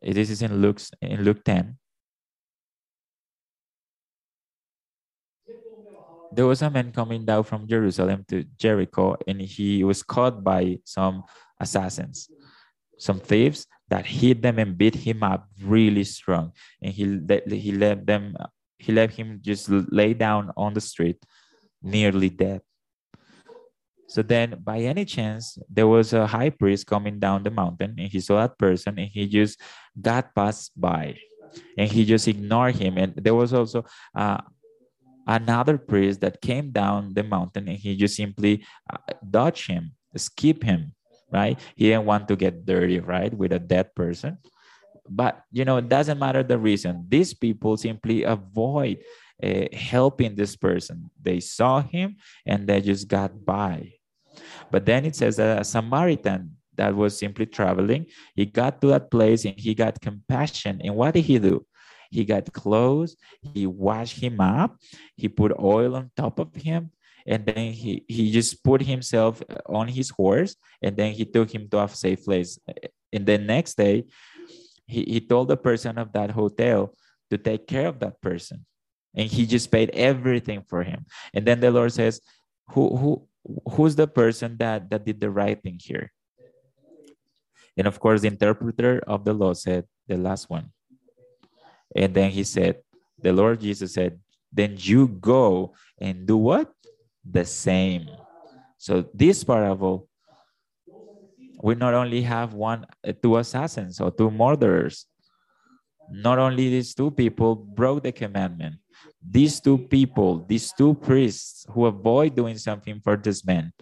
This is in Luke, in Luke 10. There was a man coming down from Jerusalem to Jericho, and he was caught by some assassins, some thieves that hit them and beat him up really strong. And he, he let them, he let him just lay down on the street nearly dead. So then, by any chance, there was a high priest coming down the mountain and he saw that person and he just got passed by and he just ignored him. And there was also uh, another priest that came down the mountain and he just simply uh, dodged him, skip him, right? He didn't want to get dirty, right, with a dead person. But, you know, it doesn't matter the reason. These people simply avoid uh, helping this person. They saw him and they just got by. But then it says that a Samaritan that was simply traveling, he got to that place and he got compassion. And what did he do? He got clothes, he washed him up, he put oil on top of him, and then he, he just put himself on his horse and then he took him to a safe place. And the next day, he, he told the person of that hotel to take care of that person and he just paid everything for him. And then the lord says who who who's the person that that did the right thing here? And of course the interpreter of the law said the last one. And then he said the lord jesus said then you go and do what? The same. So this parable we not only have one uh, two assassins or two murderers not only these two people broke the commandment these two people, these two priests who avoid doing something for this man,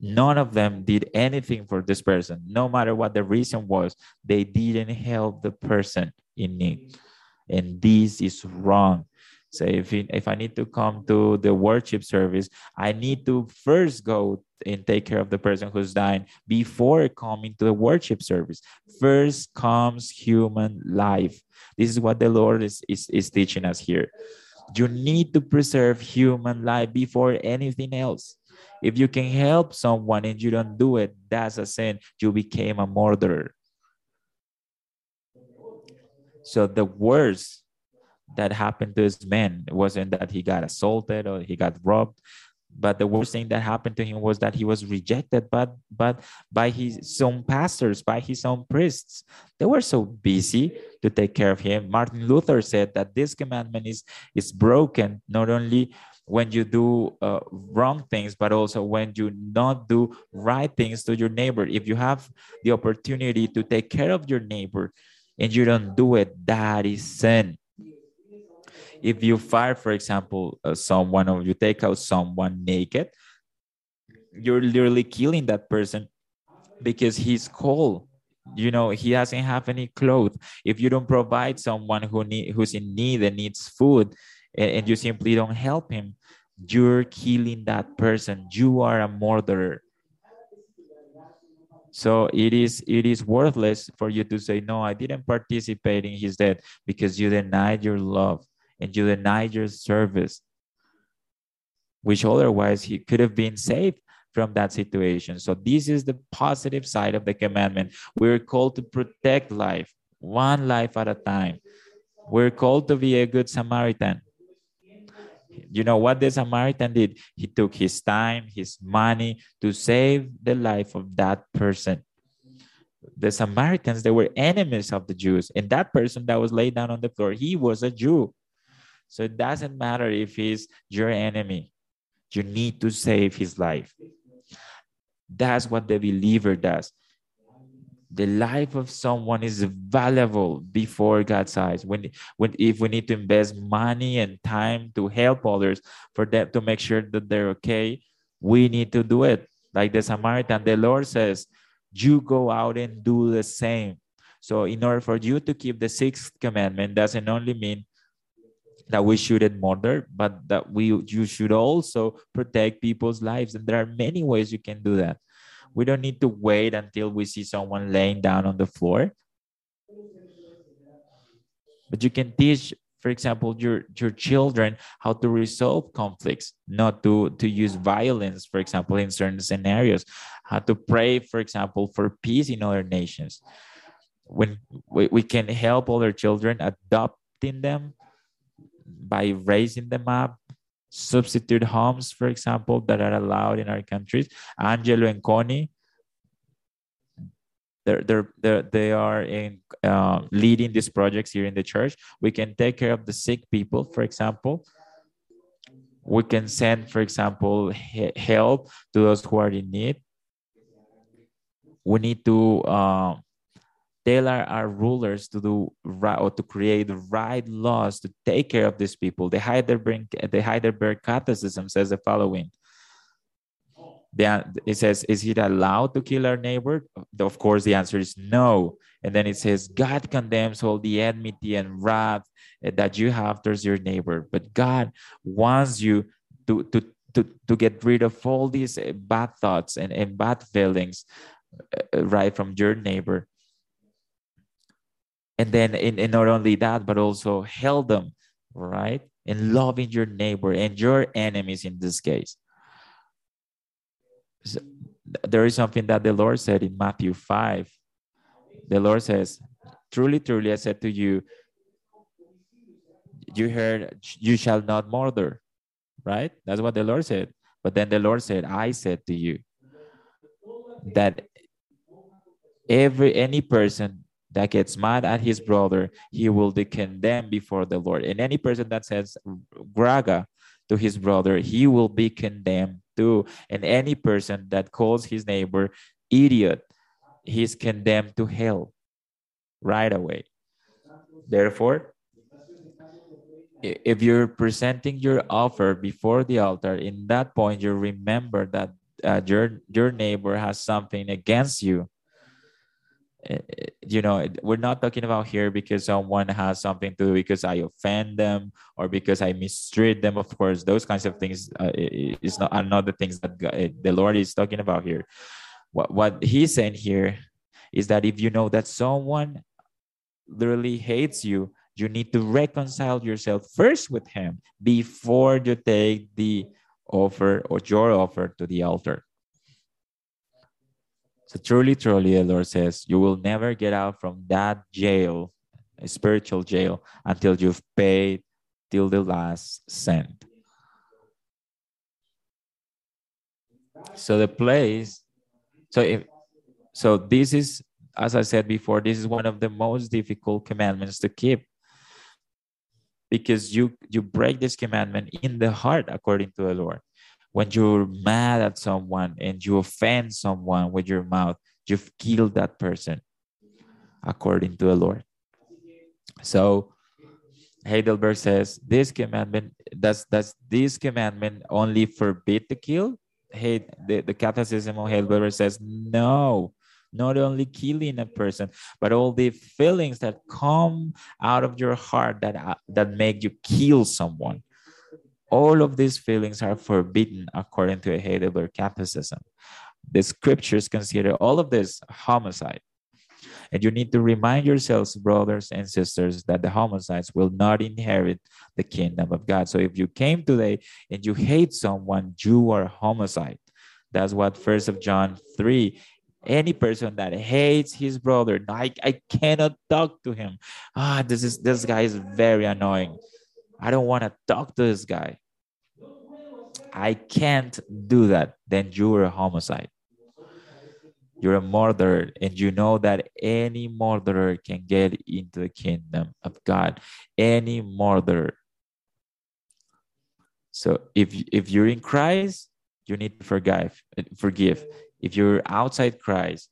none of them did anything for this person. No matter what the reason was, they didn't help the person in need. And this is wrong. So if, if I need to come to the worship service, I need to first go and take care of the person who's dying before coming to the worship service. First comes human life. This is what the Lord is, is, is teaching us here. You need to preserve human life before anything else. If you can help someone and you don't do it, that's a sin. You became a murderer. So the worst that happened to this man wasn't that he got assaulted or he got robbed but the worst thing that happened to him was that he was rejected but but by his own pastors by his own priests. They were so busy to take care of him. Martin luther said that this commandment is is broken not only when you do uh, wrong things but also when you not do right things to your neighbor. If you have the opportunity to take care of your neighbor and you don't do it that is sin if you fire, for example, uh, someone or you take out someone naked, you're literally killing that person because he's cold. You know, he doesn't have any clothes. If you don't provide someone who need who's in need and needs food, and, and you simply don't help him, you're killing that person. You are a murderer. So it is it is worthless for you to say, no, I didn't participate in his death because you denied your love and you Niger's service, which otherwise he could have been saved from that situation. So this is the positive side of the commandment. We're called to protect life, one life at a time. We're called to be a good Samaritan. You know what the Samaritan did? He took his time, his money to save the life of that person. The Samaritans, they were enemies of the Jews. And that person that was laid down on the floor, he was a Jew. So it doesn't matter if he's your enemy. You need to save his life. That's what the believer does the life of someone is valuable before God's eyes. When, when if we need to invest money and time to help others for them to make sure that they're okay, we need to do it. Like the Samaritan, the Lord says, you go out and do the same. So in order for you to keep the sixth commandment, doesn't only mean that we shouldn't murder, but that we you should also protect people's lives. And there are many ways you can do that. We don't need to wait until we see someone laying down on the floor. But you can teach, for example, your, your children how to resolve conflicts, not to, to use violence, for example, in certain scenarios, how to pray, for example, for peace in other nations. When we, we can help other children adopting them by raising them up, substitute homes, for example, that are allowed in our countries. Angelo and Connie, they're, they're, they're, they are in uh, leading these projects here in the church. We can take care of the sick people, for example. We can send, for example, help to those who are in need. We need to uh, tell are our rulers to do right or to create the right laws to take care of these people. The Heidelberg, the Heidelberg Catechism says the following. The, it says, is it allowed to kill our neighbor? Of course, the answer is no. And then it says, God condemns all the enmity and wrath eh, that you have towards your neighbor. But God wants you to, to, to, to get rid of all these eh, bad thoughts and, and bad feelings uh, right from your neighbor and then and not only that but also help them right and loving your neighbor and your enemies in this case. So there is something that the lord said in matthew 5 the lord says truly truly i said to you you heard you shall not murder right? That's what the lord said. But then the lord said i said to you that every any person that gets mad at his brother, he will be condemned before the Lord. And any person that says Raca to his brother, he will be condemned too. And any person that calls his neighbor idiot, he's condemned to hell right away. Therefore, if you're presenting your offer before the altar, in that point, you remember that uh, your your neighbor has something against you you know we're not talking about here because someone has something to do because i offend them or because i mistreat them. Of course those kinds of things uh, is not are not the things that eh, the lord is talking about here. What, what he's saying here is that if you know that someone literally hates you you need to reconcile yourself first with him before you take the offer or your offer to the altar so truly, truly, the Lord says, you will never get out from that jail, a spiritual jail, until you've paid till the last cent. So the place, so if so this is, as I said before, this is one of the most difficult commandments to keep because you you break this commandment in the heart according to the Lord when you're mad at someone and you offend someone with your mouth, you've killed that person according to the Lord. So Heidelberg says this commandment does does this commandment only forbid to kill? Hey, the, the Catechism of Heidelberg says no, not only killing a person, but all the feelings that come out of your heart that uh, that make you kill someone. All of these feelings are forbidden according to a Heidelberg Catechism. the scriptures consider all of this homicide. And you need to remind yourselves, brothers and sisters, that the homicides will not inherit the kingdom of God. So if you came today and you hate someone, you are homicide. That's what First of John 3. Any person that hates his brother, I, I cannot talk to him. Ah, this is this guy is very annoying. I don't want to talk to this guy. I can't do that. Then you're a homicide. You're a murderer and you know that any murderer can get into the kingdom of god. Any murderer. So if if you're in christ you need to forgive forgive. If you're outside christ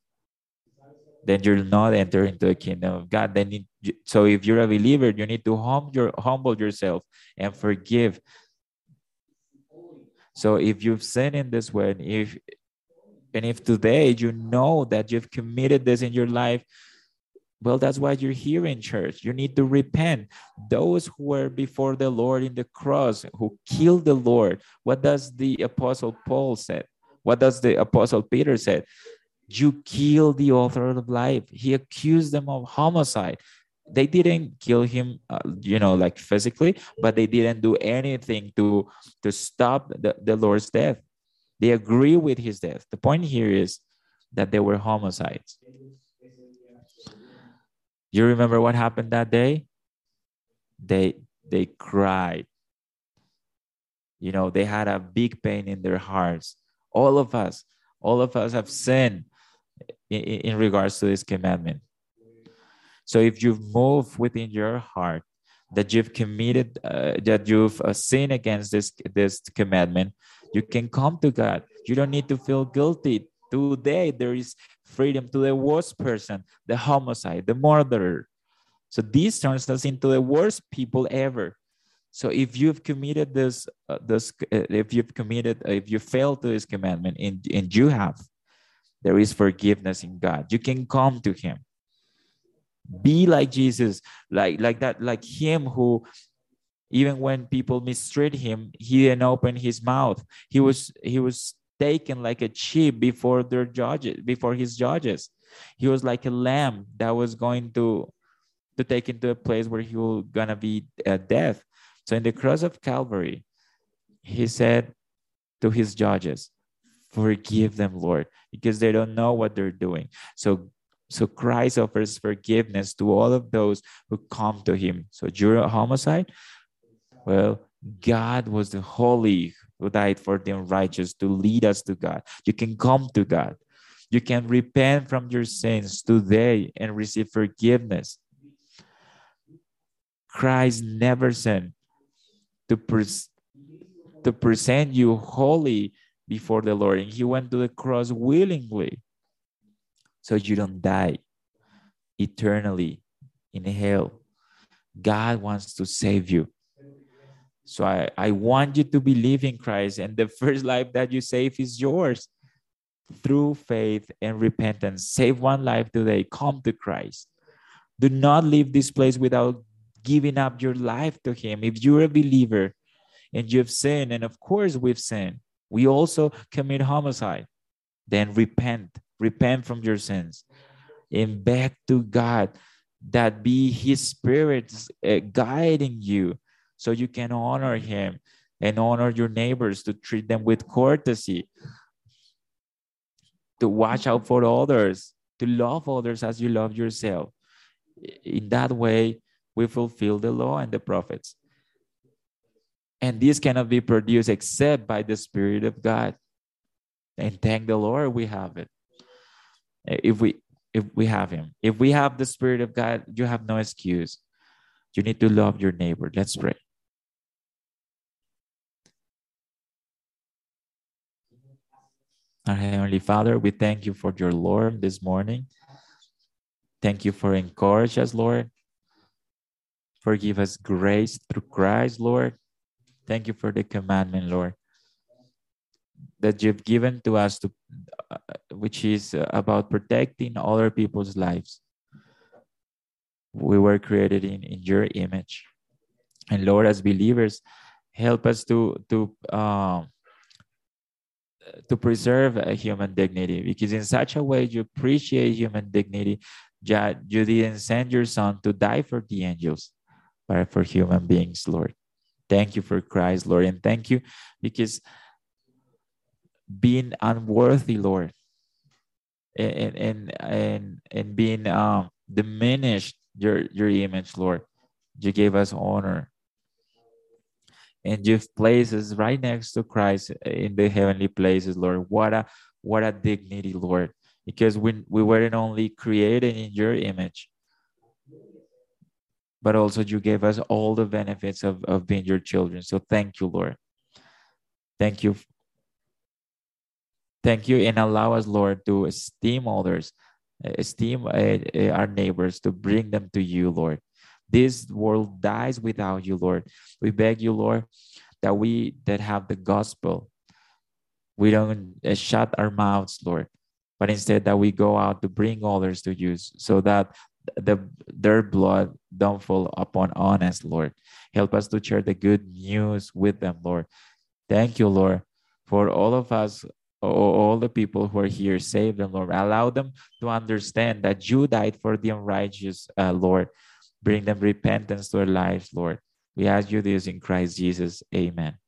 then you're not entering into the kingdom of god. Then so if you're a believer you need to hum your, humble yourself and forgive so if you've sinned in this way and if and if today you know that you've committed this in your life, well, that's why you're here in church. You need to repent. Those who were before the Lord in the cross, who killed the Lord, what does the Apostle Paul said? What does the Apostle Peter said? You killed the author of life. He accused them of homicide. They didn't kill him, uh, you know, like physically, but they didn't do anything to to stop the, the Lord's death. They agree with his death. The point here is that they were homicides. You remember what happened that day? They they cried. You know, they had a big pain in their hearts. All of us, all of us have sinned in, in regards to this commandment. So if you've moved within your heart that you've committed, uh, that you've uh, sinned against this this commandment, you can come to God. You don't need to feel guilty. Today, there is freedom to the worst person, the homicide, the murderer. So this turns us into the worst people ever. So if you've committed this, uh, this uh, if you've committed, uh, if you failed to this commandment, and, and you have, there is forgiveness in God. You can come to Him. Be like Jesus, like like that, like Him who even when people mistreat him he didn't open his mouth. He was he was taken like a sheep before their judges before his judges. He was like a lamb that was going to to take into a place where he was gonna be uh, death. So in the cross of calvary he said to his judges forgive them lord because they don't know what they're doing. So so christ offers forgiveness to all of those who come to him so a homicide well, God was the holy who died for the unrighteous to lead us to God. You can come to God. You can repent from your sins today and receive forgiveness. Christ never sinned to, pres- to present you holy before the Lord, and He went to the cross willingly so you don't die eternally in hell. God wants to save you. So I, I want you to believe in Christ, and the first life that you save is yours through faith and repentance. Save one life today. Come to Christ. Do not leave this place without giving up your life to Him. If you're a believer and you've sinned, and of course we've sinned, we also commit homicide, then repent. Repent from your sins and beg to God that be His Spirit uh, guiding you so you can honor him and honor your neighbors to treat them with courtesy to watch out for others to love others as you love yourself. In that way we fulfill the law and the prophets. And this cannot be produced except by the spirit of god. And thank the lord we have it if we if we have him if we have the spirit of god you have no excuse you need to love your neighbor let's pray Our Heavenly Father, we thank you for your Lord this morning. Thank you for encourage us, Lord. Forgive us grace through Christ, Lord. Thank you for the commandment, Lord, that you've given to us, to, uh, which is about protecting other people's lives. We were created in, in your image. And Lord, as believers, help us to, to um, to preserve a human dignity because in such a way you appreciate human dignity that you didn't send your son to die for the angels but for human beings lord thank you for christ lord and thank you because being unworthy lord and and and, and being um diminished your your image lord you gave us honor and you've placed us right next to Christ in the heavenly places, Lord. What a what a dignity, Lord, because we we weren't only created in your image, but also you gave us all the benefits of, of being your children. So thank you, Lord. Thank you. Thank you, and allow us, Lord, to esteem others, esteem uh, uh, our neighbors, to bring them to you, Lord. This world dies without you, Lord. We beg you, Lord, that we that have the gospel, we don't uh, shut our mouths, Lord, but instead that we go out to bring others to you so that the their blood don't fall upon us, Lord. Help us to share the good news with them, Lord. Thank you, Lord, for all of us, all the people who are here. Save them, Lord. Allow them to understand that you died for the unrighteous, uh, Lord. Bring them repentance to their lives, Lord. We ask you this in Christ Jesus. Amen.